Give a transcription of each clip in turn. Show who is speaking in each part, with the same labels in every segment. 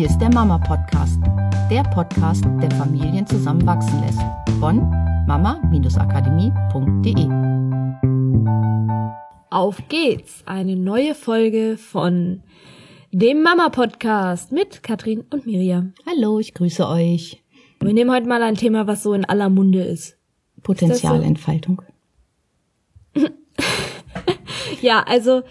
Speaker 1: Hier ist der Mama Podcast, der Podcast, der Familien zusammenwachsen lässt. Von mama-akademie.de.
Speaker 2: Auf geht's! Eine neue Folge von dem Mama Podcast mit Katrin und Miriam.
Speaker 1: Hallo, ich grüße euch.
Speaker 2: Wir nehmen heute mal ein Thema, was so in aller Munde ist.
Speaker 1: Potenzialentfaltung.
Speaker 2: So? ja, also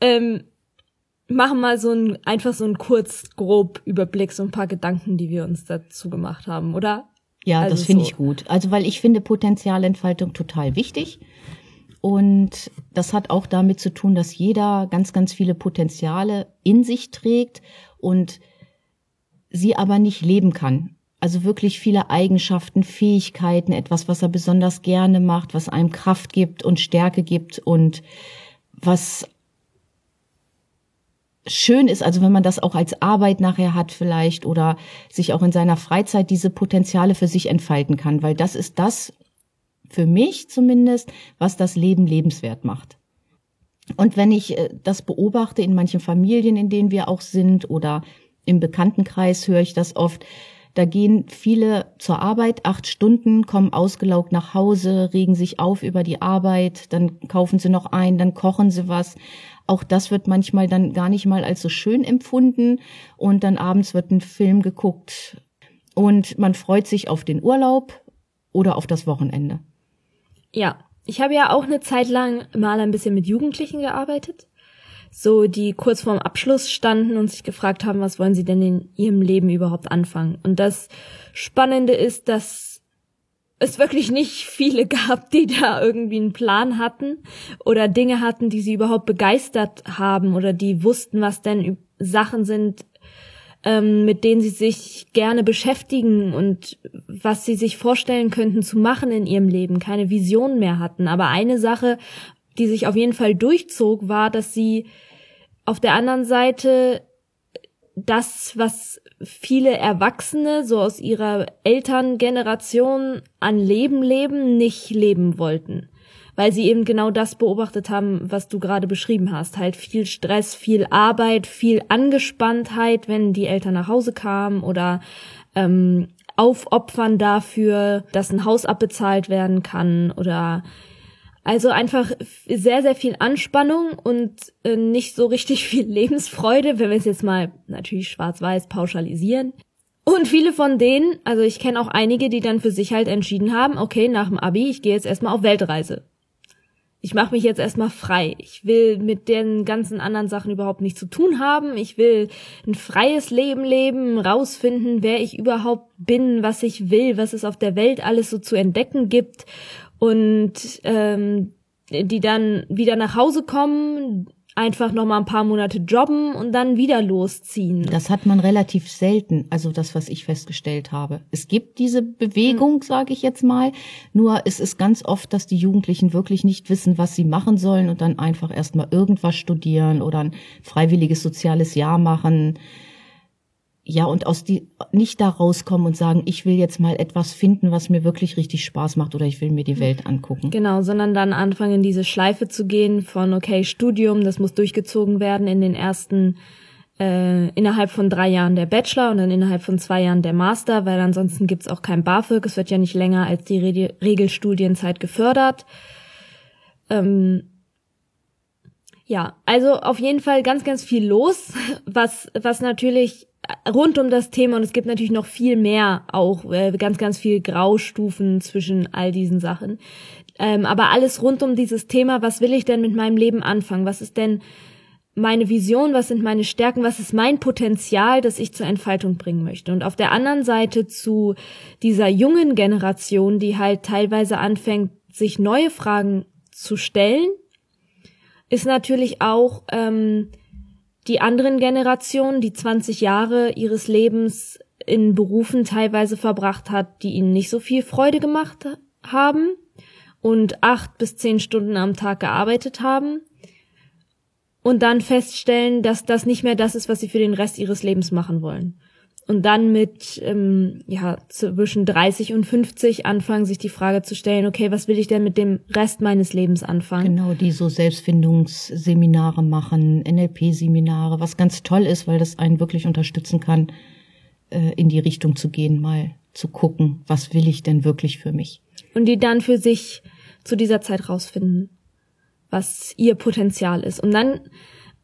Speaker 2: ähm, machen mal so ein einfach so ein kurz grob Überblick, so ein paar Gedanken, die wir uns dazu gemacht haben, oder?
Speaker 1: Ja, also das finde so. ich gut. Also weil ich finde Potenzialentfaltung total wichtig. Und das hat auch damit zu tun, dass jeder ganz, ganz viele Potenziale in sich trägt und sie aber nicht leben kann. Also wirklich viele Eigenschaften, Fähigkeiten, etwas, was er besonders gerne macht, was einem Kraft gibt und Stärke gibt und was schön ist, also wenn man das auch als Arbeit nachher hat vielleicht oder sich auch in seiner Freizeit diese Potenziale für sich entfalten kann, weil das ist das, für mich zumindest, was das Leben lebenswert macht. Und wenn ich äh, das beobachte in manchen Familien, in denen wir auch sind oder im Bekanntenkreis höre ich das oft, da gehen viele zur Arbeit, acht Stunden, kommen ausgelaugt nach Hause, regen sich auf über die Arbeit, dann kaufen sie noch ein, dann kochen sie was. Auch das wird manchmal dann gar nicht mal als so schön empfunden und dann abends wird ein Film geguckt und man freut sich auf den Urlaub oder auf das Wochenende.
Speaker 2: Ja, ich habe ja auch eine Zeit lang mal ein bisschen mit Jugendlichen gearbeitet, so die kurz vorm Abschluss standen und sich gefragt haben, was wollen sie denn in ihrem Leben überhaupt anfangen. Und das Spannende ist, dass es wirklich nicht viele gab, die da irgendwie einen Plan hatten oder Dinge hatten, die sie überhaupt begeistert haben oder die wussten, was denn Sachen sind, ähm, mit denen sie sich gerne beschäftigen und was sie sich vorstellen könnten zu machen in ihrem Leben, keine Vision mehr hatten. Aber eine Sache, die sich auf jeden Fall durchzog, war, dass sie auf der anderen Seite das, was viele Erwachsene so aus ihrer Elterngeneration an Leben leben, nicht leben wollten. Weil sie eben genau das beobachtet haben, was du gerade beschrieben hast. Halt viel Stress, viel Arbeit, viel Angespanntheit, wenn die Eltern nach Hause kamen oder ähm, aufopfern dafür, dass ein Haus abbezahlt werden kann oder also einfach sehr, sehr viel Anspannung und äh, nicht so richtig viel Lebensfreude, wenn wir es jetzt mal natürlich schwarz-weiß pauschalisieren. Und viele von denen, also ich kenne auch einige, die dann für sich halt entschieden haben, okay, nach dem Abi, ich gehe jetzt erstmal auf Weltreise. Ich mache mich jetzt erstmal frei. Ich will mit den ganzen anderen Sachen überhaupt nichts zu tun haben. Ich will ein freies Leben leben, rausfinden, wer ich überhaupt bin, was ich will, was es auf der Welt alles so zu entdecken gibt und ähm, die dann wieder nach Hause kommen, einfach noch mal ein paar Monate jobben und dann wieder losziehen.
Speaker 1: Das hat man relativ selten, also das, was ich festgestellt habe. Es gibt diese Bewegung, mhm. sage ich jetzt mal, nur es ist ganz oft, dass die Jugendlichen wirklich nicht wissen, was sie machen sollen und dann einfach erstmal irgendwas studieren oder ein freiwilliges soziales Jahr machen ja, und aus die, nicht da rauskommen und sagen, ich will jetzt mal etwas finden, was mir wirklich richtig Spaß macht oder ich will mir die hm. Welt angucken.
Speaker 2: Genau, sondern dann anfangen, diese Schleife zu gehen von, okay, Studium, das muss durchgezogen werden in den ersten, äh, innerhalb von drei Jahren der Bachelor und dann innerhalb von zwei Jahren der Master, weil ansonsten gibt's auch kein BAföG, es wird ja nicht länger als die Re Regelstudienzeit gefördert. Ähm, ja, also auf jeden Fall ganz, ganz viel los, was, was natürlich rund um das Thema und es gibt natürlich noch viel mehr auch äh, ganz ganz viel Graustufen zwischen all diesen Sachen. Ähm, aber alles rund um dieses Thema was will ich denn mit meinem Leben anfangen? Was ist denn meine Vision? Was sind meine Stärken? Was ist mein Potenzial das ich zur Entfaltung bringen möchte? Und auf der anderen Seite zu dieser jungen Generation die halt teilweise anfängt sich neue Fragen zu stellen ist natürlich auch ähm, die anderen Generationen, die 20 Jahre ihres Lebens in Berufen teilweise verbracht hat, die ihnen nicht so viel Freude gemacht haben und acht bis zehn Stunden am Tag gearbeitet haben und dann feststellen, dass das nicht mehr das ist, was sie für den Rest ihres Lebens machen wollen. Und dann mit ähm, ja zwischen 30 und 50 anfangen, sich die Frage zu stellen, okay, was will ich denn mit dem Rest meines Lebens anfangen?
Speaker 1: Genau, die so Selbstfindungsseminare machen, NLP-Seminare, was ganz toll ist, weil das einen wirklich unterstützen kann, äh, in die Richtung zu gehen, mal zu gucken, was will ich denn wirklich für mich?
Speaker 2: Und die dann für sich zu dieser Zeit rausfinden, was ihr Potenzial ist. Und dann,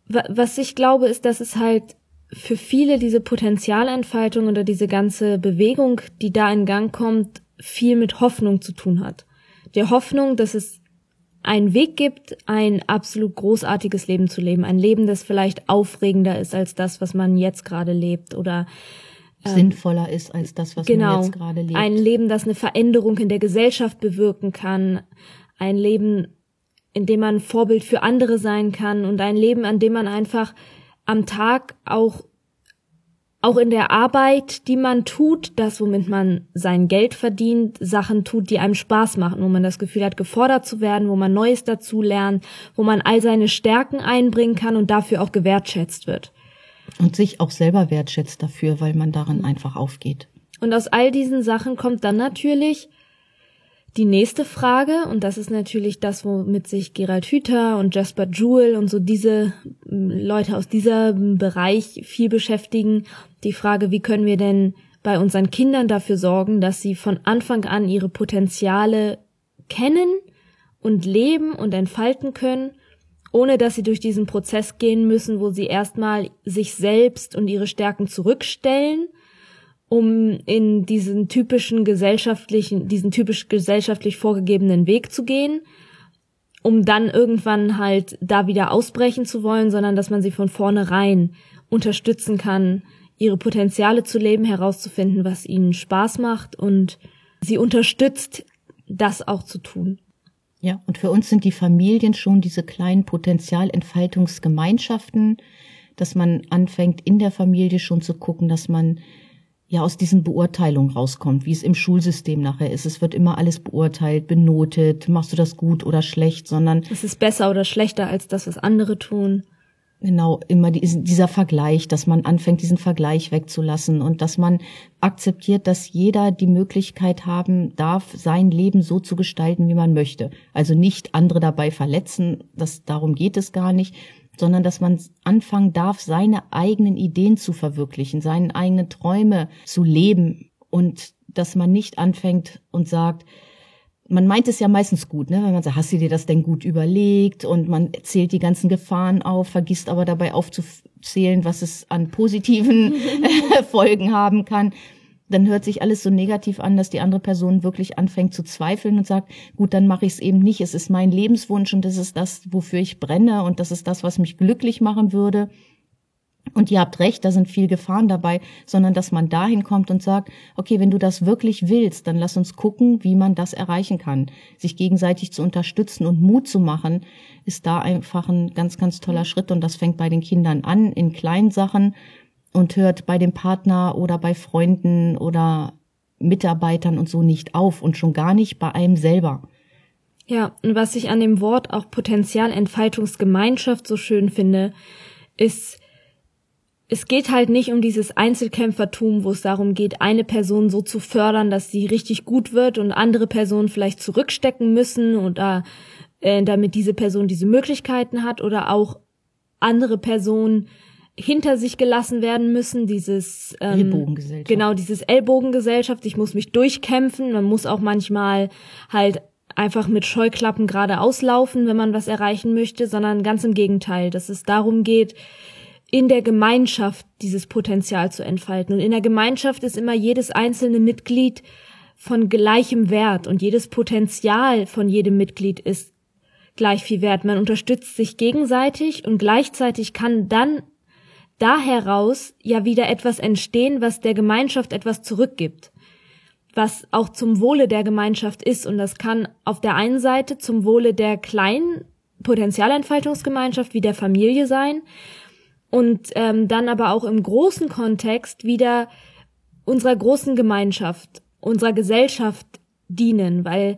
Speaker 2: was ich glaube, ist, dass es halt für viele diese Potenzialentfaltung oder diese ganze Bewegung, die da in Gang kommt, viel mit Hoffnung zu tun hat. Der Hoffnung, dass es einen Weg gibt, ein absolut großartiges Leben zu leben. Ein Leben, das vielleicht aufregender ist als das, was man jetzt gerade lebt oder
Speaker 1: ähm, sinnvoller ist als das, was
Speaker 2: genau,
Speaker 1: man jetzt gerade lebt.
Speaker 2: Ein Leben, das eine Veränderung in der Gesellschaft bewirken kann. Ein Leben, in dem man Vorbild für andere sein kann und ein Leben, an dem man einfach am Tag auch auch in der Arbeit, die man tut, das, womit man sein Geld verdient, Sachen tut, die einem Spaß machen, wo man das Gefühl hat, gefordert zu werden, wo man Neues dazu lernt, wo man all seine Stärken einbringen kann und dafür auch gewertschätzt wird.
Speaker 1: Und sich auch selber wertschätzt dafür, weil man darin einfach aufgeht.
Speaker 2: Und aus all diesen Sachen kommt dann natürlich die nächste Frage, und das ist natürlich das, womit sich Gerald Hüther und Jasper Jewell und so diese hm, Leute aus diesem Bereich viel beschäftigen, die Frage, wie können wir denn bei unseren Kindern dafür sorgen, dass sie von Anfang an ihre Potenziale kennen und leben und entfalten können, ohne dass sie durch diesen Prozess gehen müssen, wo sie erstmal sich selbst und ihre Stärken zurückstellen um in diesen typischen gesellschaftlichen, diesen typisch gesellschaftlich vorgegebenen Weg zu gehen, um dann irgendwann halt da wieder ausbrechen zu wollen, sondern dass man sie von vornherein unterstützen kann, ihre Potenziale zu leben, herauszufinden, was ihnen Spaß macht und sie unterstützt, das auch zu tun.
Speaker 1: Ja, und für uns sind die Familien schon diese kleinen Potenzialentfaltungsgemeinschaften, dass man anfängt, in der Familie schon zu gucken, dass man ja aus diesen Beurteilungen rauskommt, wie es im Schulsystem nachher ist. Es wird immer alles beurteilt, benotet, machst du das gut oder schlecht, sondern
Speaker 2: es ist besser oder schlechter als das, was andere tun.
Speaker 1: Genau, immer dieser Vergleich, dass man anfängt, diesen Vergleich wegzulassen und dass man akzeptiert, dass jeder die Möglichkeit haben darf, sein Leben so zu gestalten, wie man möchte. Also nicht andere dabei verletzen, das, darum geht es gar nicht, sondern dass man anfangen darf, seine eigenen Ideen zu verwirklichen, seine eigenen Träume zu leben und dass man nicht anfängt und sagt, man meint es ja meistens gut, ne? wenn man sagt, hast du dir das denn gut überlegt und man zählt die ganzen Gefahren auf, vergisst aber dabei aufzuzählen, was es an positiven Folgen haben kann dann hört sich alles so negativ an, dass die andere Person wirklich anfängt zu zweifeln und sagt, gut, dann mache ich es eben nicht. Es ist mein Lebenswunsch und das ist das, wofür ich brenne und das ist das, was mich glücklich machen würde. Und ihr habt recht, da sind viel Gefahren dabei, sondern dass man dahin kommt und sagt, okay, wenn du das wirklich willst, dann lass uns gucken, wie man das erreichen kann. Sich gegenseitig zu unterstützen und Mut zu machen, ist da einfach ein ganz, ganz toller Schritt. Und das fängt bei den Kindern an, in kleinen Sachen und hört bei dem Partner oder bei Freunden oder Mitarbeitern und so nicht auf und schon gar nicht bei einem selber.
Speaker 2: Ja, und was ich an dem Wort auch Potenzialentfaltungsgemeinschaft so schön finde, ist, es geht halt nicht um dieses Einzelkämpfertum, wo es darum geht, eine Person so zu fördern, dass sie richtig gut wird und andere Personen vielleicht zurückstecken müssen oder äh, damit diese Person diese Möglichkeiten hat oder auch andere Personen hinter sich gelassen werden müssen, dieses
Speaker 1: ähm, Ellbogengesellschaft.
Speaker 2: genau dieses Ellbogengesellschaft. Ich muss mich durchkämpfen. Man muss auch manchmal halt einfach mit Scheuklappen gerade auslaufen, wenn man was erreichen möchte, sondern ganz im Gegenteil, dass es darum geht, in der Gemeinschaft dieses Potenzial zu entfalten. Und in der Gemeinschaft ist immer jedes einzelne Mitglied von gleichem Wert und jedes Potenzial von jedem Mitglied ist gleich viel wert. Man unterstützt sich gegenseitig und gleichzeitig kann dann da heraus ja wieder etwas entstehen, was der Gemeinschaft etwas zurückgibt, was auch zum Wohle der Gemeinschaft ist. Und das kann auf der einen Seite zum Wohle der kleinen Potenzialentfaltungsgemeinschaft wie der Familie sein und ähm, dann aber auch im großen Kontext wieder unserer großen Gemeinschaft, unserer Gesellschaft dienen, weil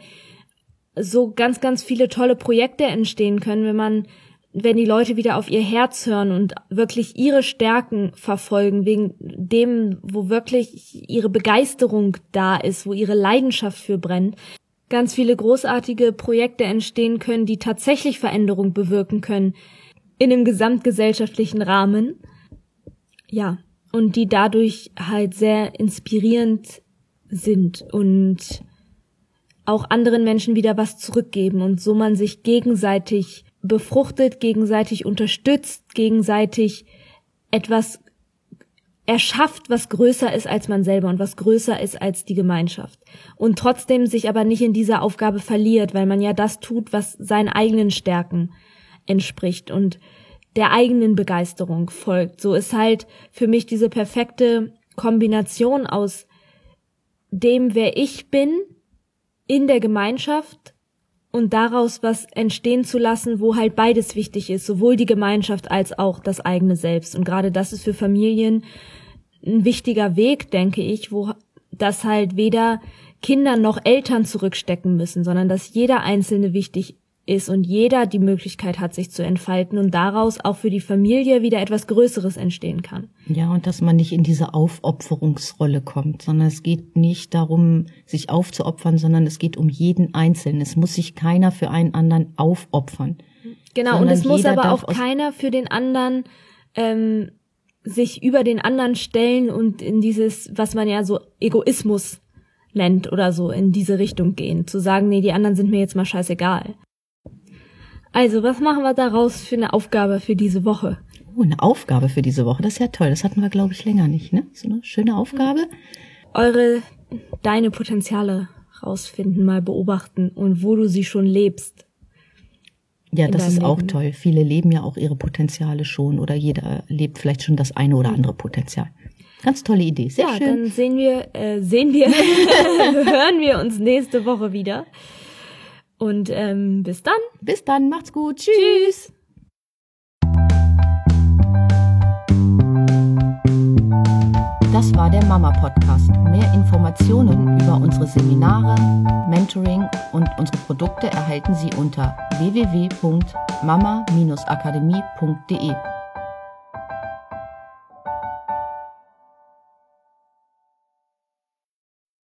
Speaker 2: so ganz, ganz viele tolle Projekte entstehen können, wenn man wenn die Leute wieder auf ihr Herz hören und wirklich ihre Stärken verfolgen, wegen dem, wo wirklich ihre Begeisterung da ist, wo ihre Leidenschaft für brennt, ganz viele großartige Projekte entstehen können, die tatsächlich Veränderung bewirken können in dem gesamtgesellschaftlichen Rahmen. Ja, und die dadurch halt sehr inspirierend sind und auch anderen Menschen wieder was zurückgeben und so man sich gegenseitig befruchtet, gegenseitig unterstützt, gegenseitig etwas erschafft, was größer ist als man selber und was größer ist als die Gemeinschaft. Und trotzdem sich aber nicht in dieser Aufgabe verliert, weil man ja das tut, was seinen eigenen Stärken entspricht und der eigenen Begeisterung folgt. So ist halt für mich diese perfekte Kombination aus dem, wer ich bin, in der Gemeinschaft und daraus was entstehen zu lassen, wo halt beides wichtig ist, sowohl die Gemeinschaft als auch das eigene Selbst. Und gerade das ist für Familien ein wichtiger Weg, denke ich, wo das halt weder Kinder noch Eltern zurückstecken müssen, sondern dass jeder Einzelne wichtig ist und jeder die Möglichkeit hat, sich zu entfalten und daraus auch für die Familie wieder etwas Größeres entstehen kann.
Speaker 1: Ja, und dass man nicht in diese Aufopferungsrolle kommt, sondern es geht nicht darum, sich aufzuopfern, sondern es geht um jeden Einzelnen. Es muss sich keiner für einen anderen aufopfern.
Speaker 2: Genau, und es muss aber auch keiner für den anderen ähm, sich über den anderen stellen und in dieses, was man ja so Egoismus nennt oder so, in diese Richtung gehen. Zu sagen, nee, die anderen sind mir jetzt mal scheißegal. Also, was machen wir daraus für eine Aufgabe für diese Woche?
Speaker 1: Oh, eine Aufgabe für diese Woche, das ist ja toll. Das hatten wir, glaube ich, länger nicht, ne? So eine schöne Aufgabe.
Speaker 2: Eure, deine Potenziale rausfinden, mal beobachten und wo du sie schon lebst.
Speaker 1: Ja, das ist Leben. auch toll. Viele leben ja auch ihre Potenziale schon oder jeder lebt vielleicht schon das eine oder andere Potenzial. Ganz tolle Idee. Sehr ja, schön.
Speaker 2: dann sehen wir, äh, sehen wir, hören wir uns nächste Woche wieder. Und ähm, bis dann.
Speaker 1: Bis dann, macht's gut. Tschüss. Tschüss. Das war der Mama Podcast. Mehr Informationen über unsere Seminare, Mentoring und unsere Produkte erhalten Sie unter www.mama-akademie.de.